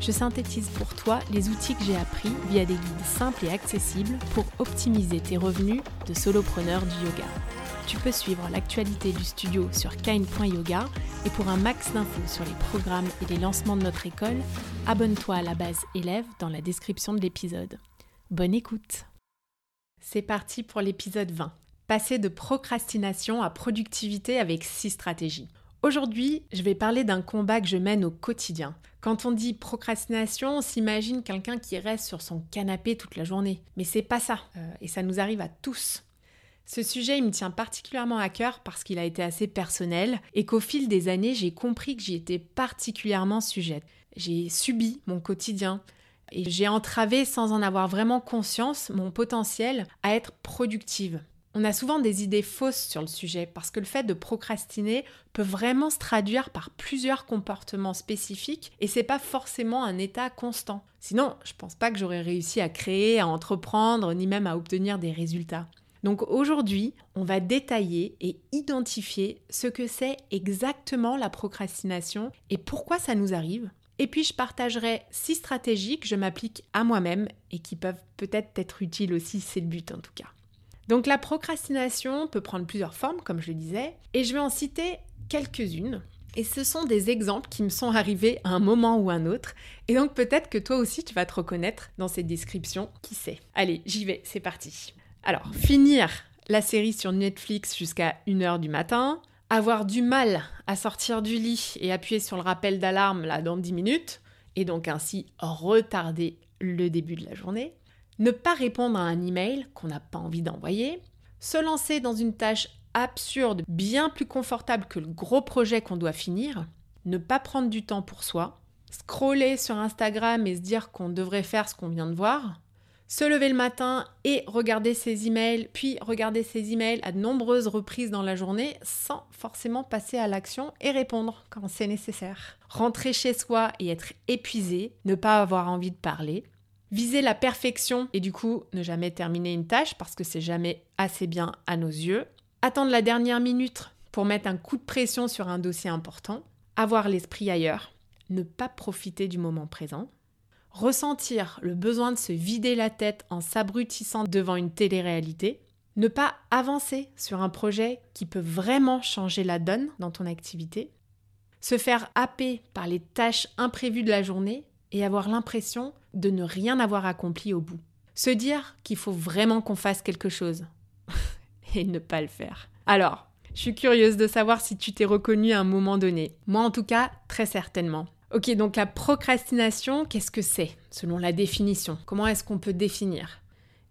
je synthétise pour toi les outils que j'ai appris via des guides simples et accessibles pour optimiser tes revenus de solopreneur du yoga. Tu peux suivre l'actualité du studio sur kain.yoga et pour un max d'infos sur les programmes et les lancements de notre école, abonne-toi à la base élève dans la description de l'épisode. Bonne écoute C'est parti pour l'épisode 20. Passer de procrastination à productivité avec 6 stratégies. Aujourd'hui, je vais parler d'un combat que je mène au quotidien. Quand on dit procrastination, on s'imagine quelqu'un qui reste sur son canapé toute la journée. Mais c'est pas ça. Euh, et ça nous arrive à tous. Ce sujet, il me tient particulièrement à cœur parce qu'il a été assez personnel et qu'au fil des années, j'ai compris que j'y étais particulièrement sujette. J'ai subi mon quotidien et j'ai entravé sans en avoir vraiment conscience mon potentiel à être productive. On a souvent des idées fausses sur le sujet parce que le fait de procrastiner peut vraiment se traduire par plusieurs comportements spécifiques et c'est pas forcément un état constant. Sinon, je pense pas que j'aurais réussi à créer, à entreprendre, ni même à obtenir des résultats. Donc aujourd'hui, on va détailler et identifier ce que c'est exactement la procrastination et pourquoi ça nous arrive. Et puis je partagerai six stratégies que je m'applique à moi-même et qui peuvent peut-être être utiles aussi, c'est le but en tout cas. Donc la procrastination peut prendre plusieurs formes, comme je le disais, et je vais en citer quelques-unes. Et ce sont des exemples qui me sont arrivés à un moment ou un autre. Et donc peut-être que toi aussi tu vas te reconnaître dans ces descriptions, qui sait. Allez, j'y vais, c'est parti. Alors, finir la série sur Netflix jusqu'à 1h du matin, avoir du mal à sortir du lit et appuyer sur le rappel d'alarme là dans 10 minutes, et donc ainsi retarder le début de la journée, ne pas répondre à un email qu'on n'a pas envie d'envoyer, se lancer dans une tâche absurde, bien plus confortable que le gros projet qu'on doit finir, ne pas prendre du temps pour soi, scroller sur Instagram et se dire qu'on devrait faire ce qu'on vient de voir, se lever le matin et regarder ses emails, puis regarder ses emails à de nombreuses reprises dans la journée sans forcément passer à l'action et répondre quand c'est nécessaire. Rentrer chez soi et être épuisé, ne pas avoir envie de parler, Viser la perfection et du coup ne jamais terminer une tâche parce que c'est jamais assez bien à nos yeux. Attendre la dernière minute pour mettre un coup de pression sur un dossier important. Avoir l'esprit ailleurs. Ne pas profiter du moment présent. Ressentir le besoin de se vider la tête en s'abrutissant devant une télé-réalité. Ne pas avancer sur un projet qui peut vraiment changer la donne dans ton activité. Se faire happer par les tâches imprévues de la journée et avoir l'impression de ne rien avoir accompli au bout. Se dire qu'il faut vraiment qu'on fasse quelque chose et ne pas le faire. Alors, je suis curieuse de savoir si tu t'es reconnu à un moment donné. Moi en tout cas, très certainement. Ok, donc la procrastination, qu'est-ce que c'est selon la définition? Comment est-ce qu'on peut définir?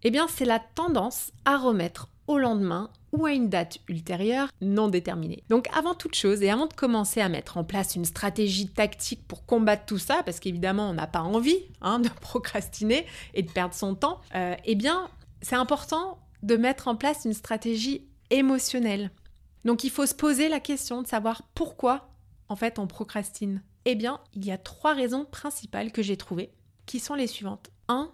Eh bien, c'est la tendance à remettre au lendemain ou à une date ultérieure non déterminée. Donc avant toute chose et avant de commencer à mettre en place une stratégie tactique pour combattre tout ça, parce qu'évidemment on n'a pas envie hein, de procrastiner et de perdre son temps, euh, eh bien c'est important de mettre en place une stratégie émotionnelle. Donc il faut se poser la question de savoir pourquoi en fait on procrastine. Eh bien il y a trois raisons principales que j'ai trouvées qui sont les suivantes. 1.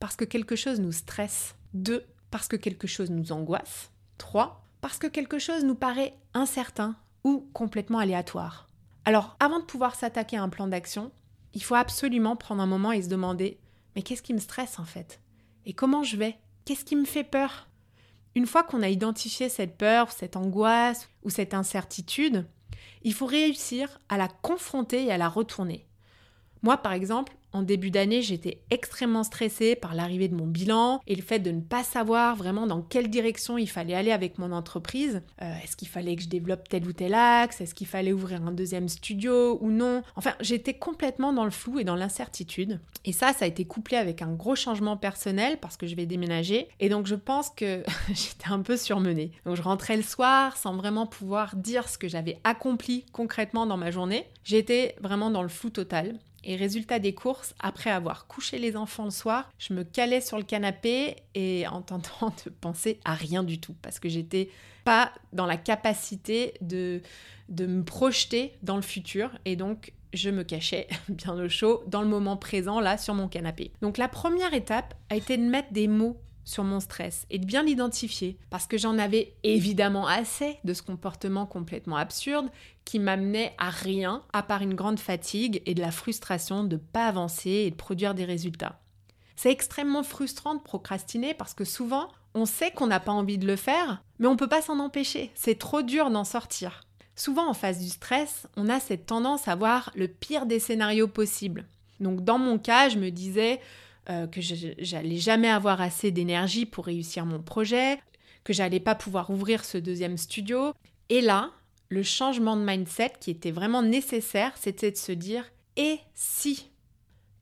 Parce que quelque chose nous stresse. 2 parce que quelque chose nous angoisse. 3. Parce que quelque chose nous paraît incertain ou complètement aléatoire. Alors, avant de pouvoir s'attaquer à un plan d'action, il faut absolument prendre un moment et se demander mais qu'est-ce qui me stresse en fait? Et comment je vais? Qu'est-ce qui me fait peur? Une fois qu'on a identifié cette peur, cette angoisse ou cette incertitude, il faut réussir à la confronter et à la retourner. Moi, par exemple, en début d'année, j'étais extrêmement stressée par l'arrivée de mon bilan et le fait de ne pas savoir vraiment dans quelle direction il fallait aller avec mon entreprise. Euh, est-ce qu'il fallait que je développe tel ou tel axe? Est-ce qu'il fallait ouvrir un deuxième studio ou non? Enfin, j'étais complètement dans le flou et dans l'incertitude. Et ça, ça a été couplé avec un gros changement personnel parce que je vais déménager. Et donc, je pense que j'étais un peu surmenée. Donc, je rentrais le soir sans vraiment pouvoir dire ce que j'avais accompli concrètement dans ma journée. J'étais vraiment dans le flou total. Et résultat des courses, après avoir couché les enfants le soir, je me calais sur le canapé et en tentant de penser à rien du tout parce que j'étais pas dans la capacité de, de me projeter dans le futur et donc je me cachais bien au chaud dans le moment présent là sur mon canapé. Donc la première étape a été de mettre des mots sur mon stress et de bien l'identifier parce que j'en avais évidemment assez de ce comportement complètement absurde qui m'amenait à rien à part une grande fatigue et de la frustration de ne pas avancer et de produire des résultats. C'est extrêmement frustrant de procrastiner parce que souvent on sait qu'on n'a pas envie de le faire, mais on ne peut pas s'en empêcher. C'est trop dur d'en sortir. Souvent en face du stress, on a cette tendance à voir le pire des scénarios possibles. Donc dans mon cas, je me disais euh, que j'allais jamais avoir assez d'énergie pour réussir mon projet, que j'allais pas pouvoir ouvrir ce deuxième studio. Et là, le changement de mindset qui était vraiment nécessaire, c'était de se dire et si?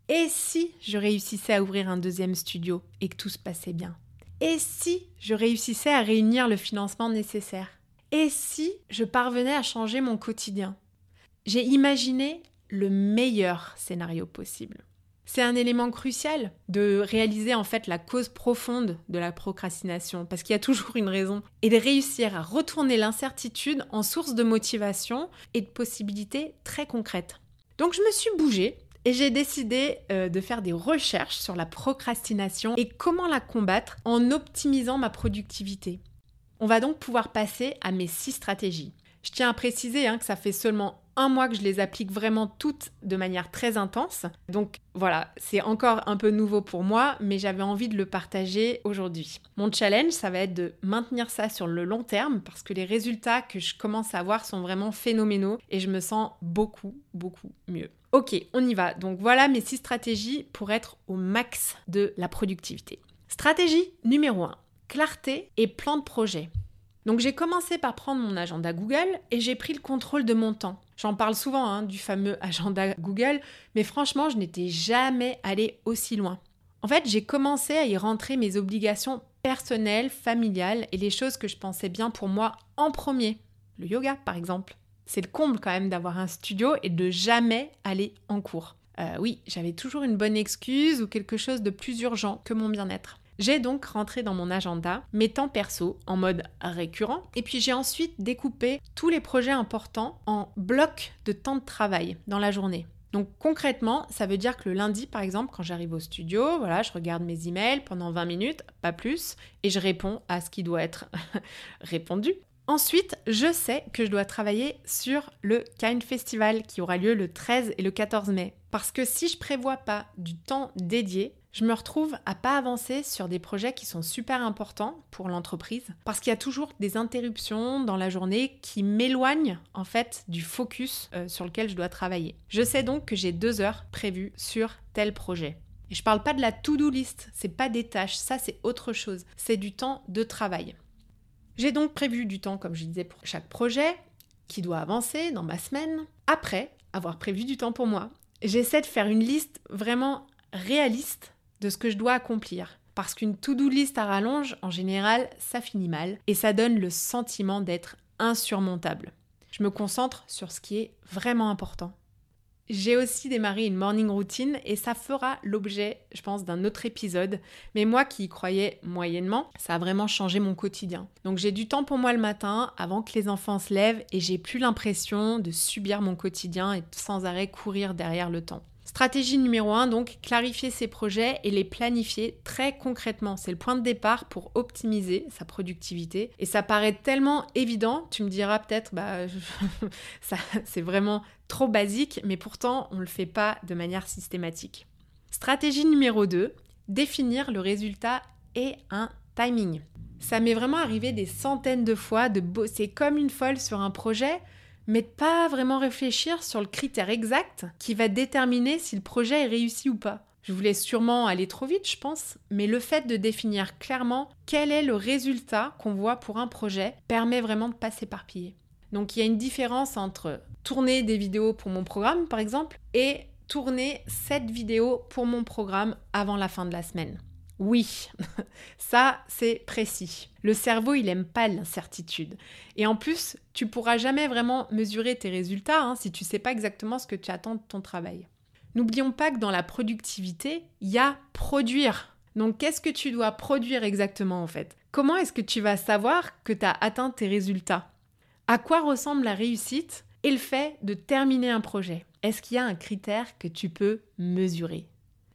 Et si je réussissais à ouvrir un deuxième studio et que tout se passait bien? Et si je réussissais à réunir le financement nécessaire? Et si je parvenais à changer mon quotidien J'ai imaginé le meilleur scénario possible. C'est un élément crucial de réaliser en fait la cause profonde de la procrastination, parce qu'il y a toujours une raison, et de réussir à retourner l'incertitude en source de motivation et de possibilités très concrètes. Donc je me suis bougée et j'ai décidé euh, de faire des recherches sur la procrastination et comment la combattre en optimisant ma productivité. On va donc pouvoir passer à mes six stratégies. Je tiens à préciser hein, que ça fait seulement un mois que je les applique vraiment toutes de manière très intense. Donc voilà, c'est encore un peu nouveau pour moi, mais j'avais envie de le partager aujourd'hui. Mon challenge, ça va être de maintenir ça sur le long terme parce que les résultats que je commence à avoir sont vraiment phénoménaux et je me sens beaucoup, beaucoup mieux. Ok, on y va. Donc voilà mes six stratégies pour être au max de la productivité. Stratégie numéro 1. Clarté et plan de projet. Donc j'ai commencé par prendre mon agenda Google et j'ai pris le contrôle de mon temps. J'en parle souvent hein, du fameux agenda Google, mais franchement, je n'étais jamais allée aussi loin. En fait, j'ai commencé à y rentrer mes obligations personnelles, familiales et les choses que je pensais bien pour moi en premier. Le yoga, par exemple. C'est le comble quand même d'avoir un studio et de jamais aller en cours. Euh, oui, j'avais toujours une bonne excuse ou quelque chose de plus urgent que mon bien-être. J'ai donc rentré dans mon agenda mes temps perso en mode récurrent et puis j'ai ensuite découpé tous les projets importants en blocs de temps de travail dans la journée. Donc concrètement, ça veut dire que le lundi, par exemple, quand j'arrive au studio, voilà, je regarde mes emails pendant 20 minutes, pas plus, et je réponds à ce qui doit être répondu. Ensuite, je sais que je dois travailler sur le Kind Festival qui aura lieu le 13 et le 14 mai. Parce que si je prévois pas du temps dédié, je me retrouve à pas avancer sur des projets qui sont super importants pour l'entreprise parce qu'il y a toujours des interruptions dans la journée qui m'éloignent en fait du focus euh, sur lequel je dois travailler. Je sais donc que j'ai deux heures prévues sur tel projet. Et je parle pas de la to-do list, c'est pas des tâches, ça c'est autre chose, c'est du temps de travail. J'ai donc prévu du temps, comme je disais, pour chaque projet qui doit avancer dans ma semaine. Après avoir prévu du temps pour moi, j'essaie de faire une liste vraiment réaliste de ce que je dois accomplir. Parce qu'une to-do list à rallonge, en général, ça finit mal et ça donne le sentiment d'être insurmontable. Je me concentre sur ce qui est vraiment important. J'ai aussi démarré une morning routine et ça fera l'objet, je pense, d'un autre épisode. Mais moi qui y croyais moyennement, ça a vraiment changé mon quotidien. Donc j'ai du temps pour moi le matin avant que les enfants se lèvent et j'ai plus l'impression de subir mon quotidien et sans arrêt courir derrière le temps. Stratégie numéro 1, donc clarifier ses projets et les planifier très concrètement. C'est le point de départ pour optimiser sa productivité. Et ça paraît tellement évident, tu me diras peut-être, bah, c'est vraiment trop basique, mais pourtant on ne le fait pas de manière systématique. Stratégie numéro 2, définir le résultat et un timing. Ça m'est vraiment arrivé des centaines de fois de bosser comme une folle sur un projet mais de pas vraiment réfléchir sur le critère exact qui va déterminer si le projet est réussi ou pas. Je voulais sûrement aller trop vite, je pense, mais le fait de définir clairement quel est le résultat qu'on voit pour un projet permet vraiment de pas s'éparpiller. Donc il y a une différence entre tourner des vidéos pour mon programme, par exemple, et tourner cette vidéo pour mon programme avant la fin de la semaine. Oui, ça c'est précis. Le cerveau, il aime pas l'incertitude. Et en plus, tu pourras jamais vraiment mesurer tes résultats hein, si tu sais pas exactement ce que tu attends de ton travail. N'oublions pas que dans la productivité, il y a produire. Donc qu'est-ce que tu dois produire exactement en fait? Comment est-ce que tu vas savoir que tu as atteint tes résultats? À quoi ressemble la réussite et le fait de terminer un projet? Est-ce qu'il y a un critère que tu peux mesurer?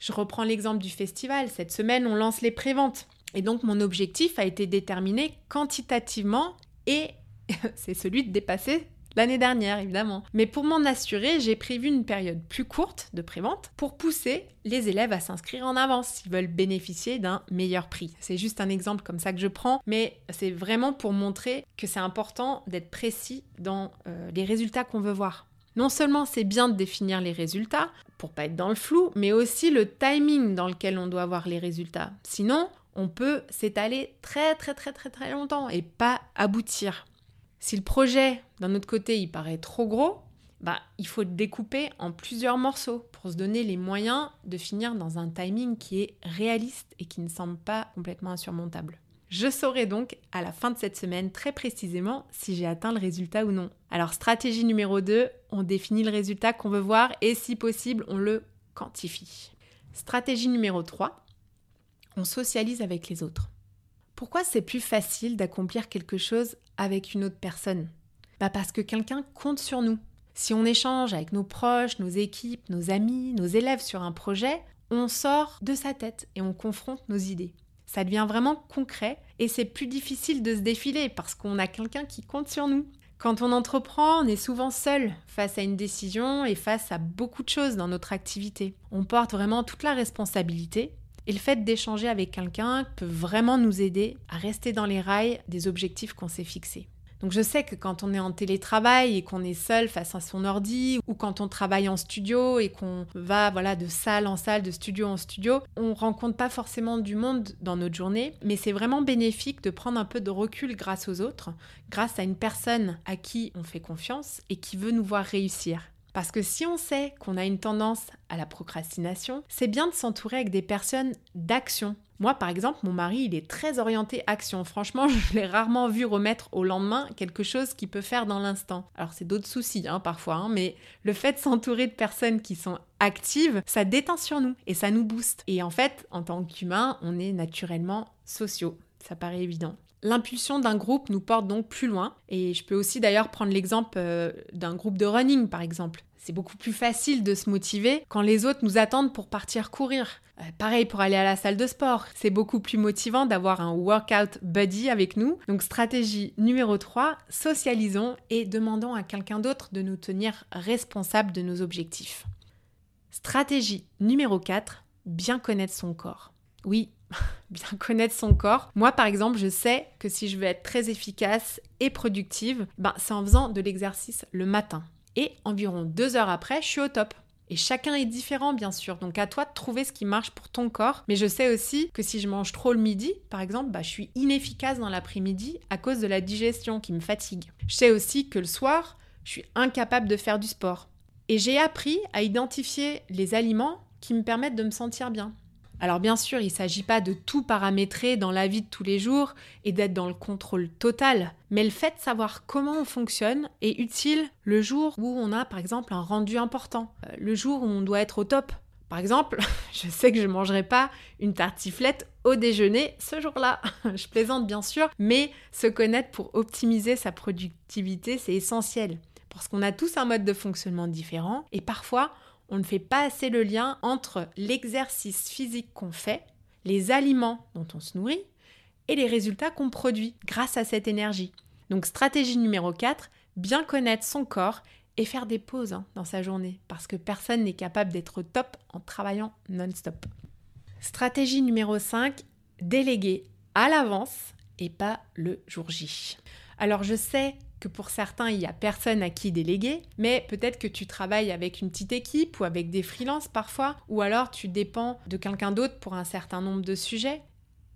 Je reprends l'exemple du festival. Cette semaine, on lance les préventes. Et donc mon objectif a été déterminé quantitativement et c'est celui de dépasser l'année dernière évidemment. Mais pour m'en assurer, j'ai prévu une période plus courte de prévente pour pousser les élèves à s'inscrire en avance s'ils veulent bénéficier d'un meilleur prix. C'est juste un exemple comme ça que je prends, mais c'est vraiment pour montrer que c'est important d'être précis dans euh, les résultats qu'on veut voir. Non seulement c'est bien de définir les résultats pour pas être dans le flou, mais aussi le timing dans lequel on doit voir les résultats. Sinon, on peut s'étaler très très très très très longtemps et pas aboutir. Si le projet, d'un autre côté, il paraît trop gros, bah, il faut le découper en plusieurs morceaux pour se donner les moyens de finir dans un timing qui est réaliste et qui ne semble pas complètement insurmontable. Je saurai donc à la fin de cette semaine très précisément si j'ai atteint le résultat ou non. Alors stratégie numéro 2, on définit le résultat qu'on veut voir et si possible on le quantifie. Stratégie numéro 3, on socialise avec les autres. Pourquoi c'est plus facile d'accomplir quelque chose avec une autre personne? Bah Parce que quelqu'un compte sur nous. Si on échange avec nos proches, nos équipes, nos amis, nos élèves sur un projet, on sort de sa tête et on confronte nos idées. Ça devient vraiment concret et c'est plus difficile de se défiler parce qu'on a quelqu'un qui compte sur nous. Quand on entreprend, on est souvent seul face à une décision et face à beaucoup de choses dans notre activité. On porte vraiment toute la responsabilité et le fait d'échanger avec quelqu'un peut vraiment nous aider à rester dans les rails des objectifs qu'on s'est fixés. Donc je sais que quand on est en télétravail et qu'on est seul face à son ordi ou quand on travaille en studio et qu'on va voilà de salle en salle, de studio en studio, on rencontre pas forcément du monde dans notre journée, mais c'est vraiment bénéfique de prendre un peu de recul grâce aux autres, grâce à une personne à qui on fait confiance et qui veut nous voir réussir. Parce que si on sait qu'on a une tendance à la procrastination, c'est bien de s'entourer avec des personnes d'action. Moi, par exemple, mon mari, il est très orienté action. Franchement, je l'ai rarement vu remettre au lendemain quelque chose qu'il peut faire dans l'instant. Alors, c'est d'autres soucis, hein, parfois, hein, mais le fait de s'entourer de personnes qui sont actives, ça détend sur nous et ça nous booste. Et en fait, en tant qu'humain, on est naturellement sociaux. Ça paraît évident. L'impulsion d'un groupe nous porte donc plus loin. Et je peux aussi d'ailleurs prendre l'exemple euh, d'un groupe de running, par exemple. C'est beaucoup plus facile de se motiver quand les autres nous attendent pour partir courir. Euh, pareil pour aller à la salle de sport. C'est beaucoup plus motivant d'avoir un workout buddy avec nous. Donc stratégie numéro 3, socialisons et demandons à quelqu'un d'autre de nous tenir responsables de nos objectifs. Stratégie numéro 4, bien connaître son corps. Oui, bien connaître son corps. Moi, par exemple, je sais que si je veux être très efficace et productive, ben, c'est en faisant de l'exercice le matin. Et environ deux heures après, je suis au top. Et chacun est différent, bien sûr. Donc à toi de trouver ce qui marche pour ton corps. Mais je sais aussi que si je mange trop le midi, par exemple, bah, je suis inefficace dans l'après-midi à cause de la digestion qui me fatigue. Je sais aussi que le soir, je suis incapable de faire du sport. Et j'ai appris à identifier les aliments qui me permettent de me sentir bien. Alors bien sûr, il ne s'agit pas de tout paramétrer dans la vie de tous les jours et d'être dans le contrôle total, mais le fait de savoir comment on fonctionne est utile le jour où on a par exemple un rendu important, euh, le jour où on doit être au top. Par exemple, je sais que je ne mangerai pas une tartiflette au déjeuner ce jour-là. je plaisante bien sûr, mais se connaître pour optimiser sa productivité, c'est essentiel. Parce qu'on a tous un mode de fonctionnement différent et parfois on ne fait pas assez le lien entre l'exercice physique qu'on fait, les aliments dont on se nourrit et les résultats qu'on produit grâce à cette énergie. Donc stratégie numéro 4, bien connaître son corps et faire des pauses hein, dans sa journée parce que personne n'est capable d'être top en travaillant non-stop. Stratégie numéro 5, déléguer à l'avance et pas le jour J. Alors je sais que pour certains, il n'y a personne à qui déléguer, mais peut-être que tu travailles avec une petite équipe ou avec des freelances parfois, ou alors tu dépends de quelqu'un d'autre pour un certain nombre de sujets.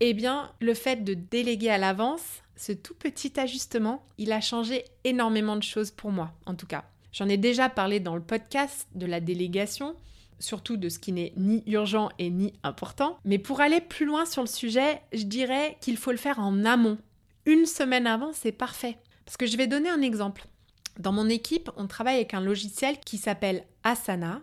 Eh bien, le fait de déléguer à l'avance, ce tout petit ajustement, il a changé énormément de choses pour moi, en tout cas. J'en ai déjà parlé dans le podcast de la délégation, surtout de ce qui n'est ni urgent et ni important. Mais pour aller plus loin sur le sujet, je dirais qu'il faut le faire en amont. Une semaine avant, c'est parfait. Parce que je vais donner un exemple. Dans mon équipe, on travaille avec un logiciel qui s'appelle Asana.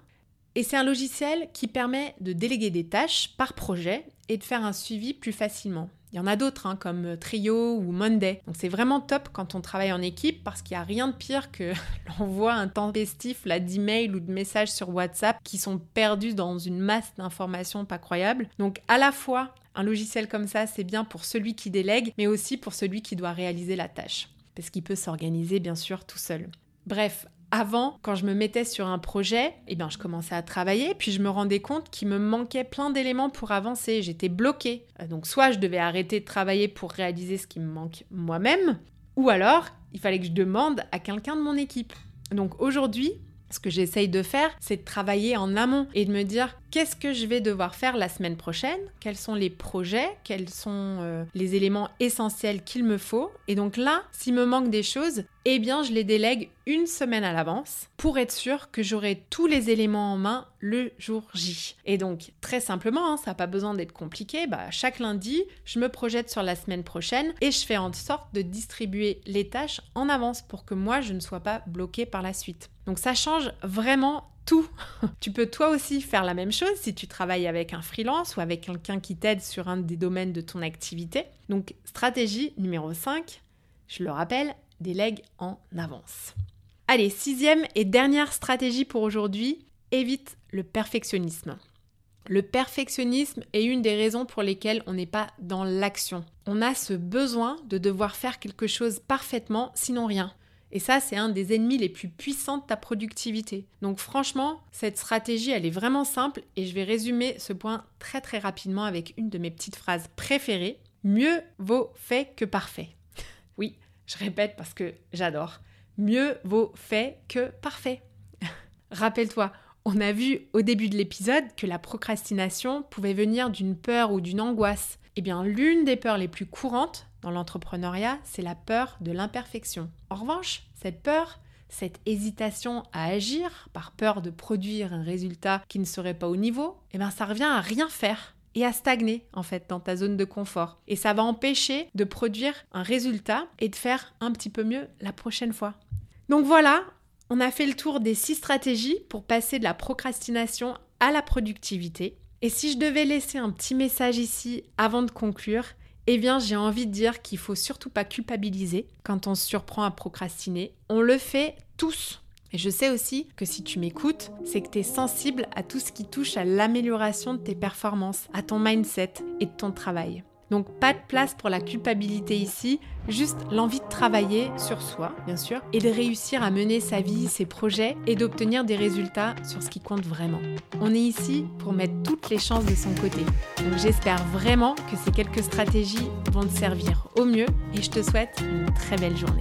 Et c'est un logiciel qui permet de déléguer des tâches par projet et de faire un suivi plus facilement. Il y en a d'autres, hein, comme Trio ou Monday. Donc c'est vraiment top quand on travaille en équipe parce qu'il n'y a rien de pire que l'envoi intempestif d'emails ou de messages sur WhatsApp qui sont perdus dans une masse d'informations pas croyables. Donc à la fois, un logiciel comme ça, c'est bien pour celui qui délègue, mais aussi pour celui qui doit réaliser la tâche. Parce qu'il peut s'organiser bien sûr tout seul. Bref, avant, quand je me mettais sur un projet, eh bien, je commençais à travailler, puis je me rendais compte qu'il me manquait plein d'éléments pour avancer. J'étais bloquée. Euh, donc, soit je devais arrêter de travailler pour réaliser ce qui me manque moi-même, ou alors il fallait que je demande à quelqu'un de mon équipe. Donc aujourd'hui, ce que j'essaye de faire, c'est de travailler en amont et de me dire qu'est-ce que je vais devoir faire la semaine prochaine, quels sont les projets, quels sont euh, les éléments essentiels qu'il me faut? Et donc là, s'il me manque des choses, eh bien je les délègue une semaine à l'avance pour être sûr que j'aurai tous les éléments en main le jour J. Et donc très simplement, hein, ça n'a pas besoin d'être compliqué, bah, chaque lundi, je me projette sur la semaine prochaine et je fais en sorte de distribuer les tâches en avance pour que moi je ne sois pas bloquée par la suite. Donc ça change vraiment tout. tu peux toi aussi faire la même chose si tu travailles avec un freelance ou avec quelqu'un qui t'aide sur un des domaines de ton activité. Donc stratégie numéro 5, je le rappelle, délègue en avance. Allez, sixième et dernière stratégie pour aujourd'hui, évite le perfectionnisme. Le perfectionnisme est une des raisons pour lesquelles on n'est pas dans l'action. On a ce besoin de devoir faire quelque chose parfaitement, sinon rien. Et ça, c'est un des ennemis les plus puissants de ta productivité. Donc franchement, cette stratégie, elle est vraiment simple et je vais résumer ce point très très rapidement avec une de mes petites phrases préférées. Mieux vaut fait que parfait. oui, je répète parce que j'adore. Mieux vaut fait que parfait. Rappelle-toi, on a vu au début de l'épisode que la procrastination pouvait venir d'une peur ou d'une angoisse. Eh bien, l'une des peurs les plus courantes dans l'entrepreneuriat, c'est la peur de l'imperfection. En revanche, cette peur, cette hésitation à agir par peur de produire un résultat qui ne serait pas au niveau, eh bien ça revient à rien faire et à stagner en fait dans ta zone de confort. Et ça va empêcher de produire un résultat et de faire un petit peu mieux la prochaine fois. Donc voilà, on a fait le tour des six stratégies pour passer de la procrastination à la productivité. Et si je devais laisser un petit message ici avant de conclure, eh bien, j'ai envie de dire qu'il faut surtout pas culpabiliser quand on se surprend à procrastiner. On le fait tous. Et je sais aussi que si tu m'écoutes, c'est que tu es sensible à tout ce qui touche à l'amélioration de tes performances, à ton mindset et de ton travail. Donc pas de place pour la culpabilité ici, juste l'envie de travailler sur soi, bien sûr, et de réussir à mener sa vie, ses projets et d'obtenir des résultats sur ce qui compte vraiment. On est ici pour mettre toutes les chances de son côté. Donc j'espère vraiment que ces quelques stratégies vont te servir au mieux et je te souhaite une très belle journée.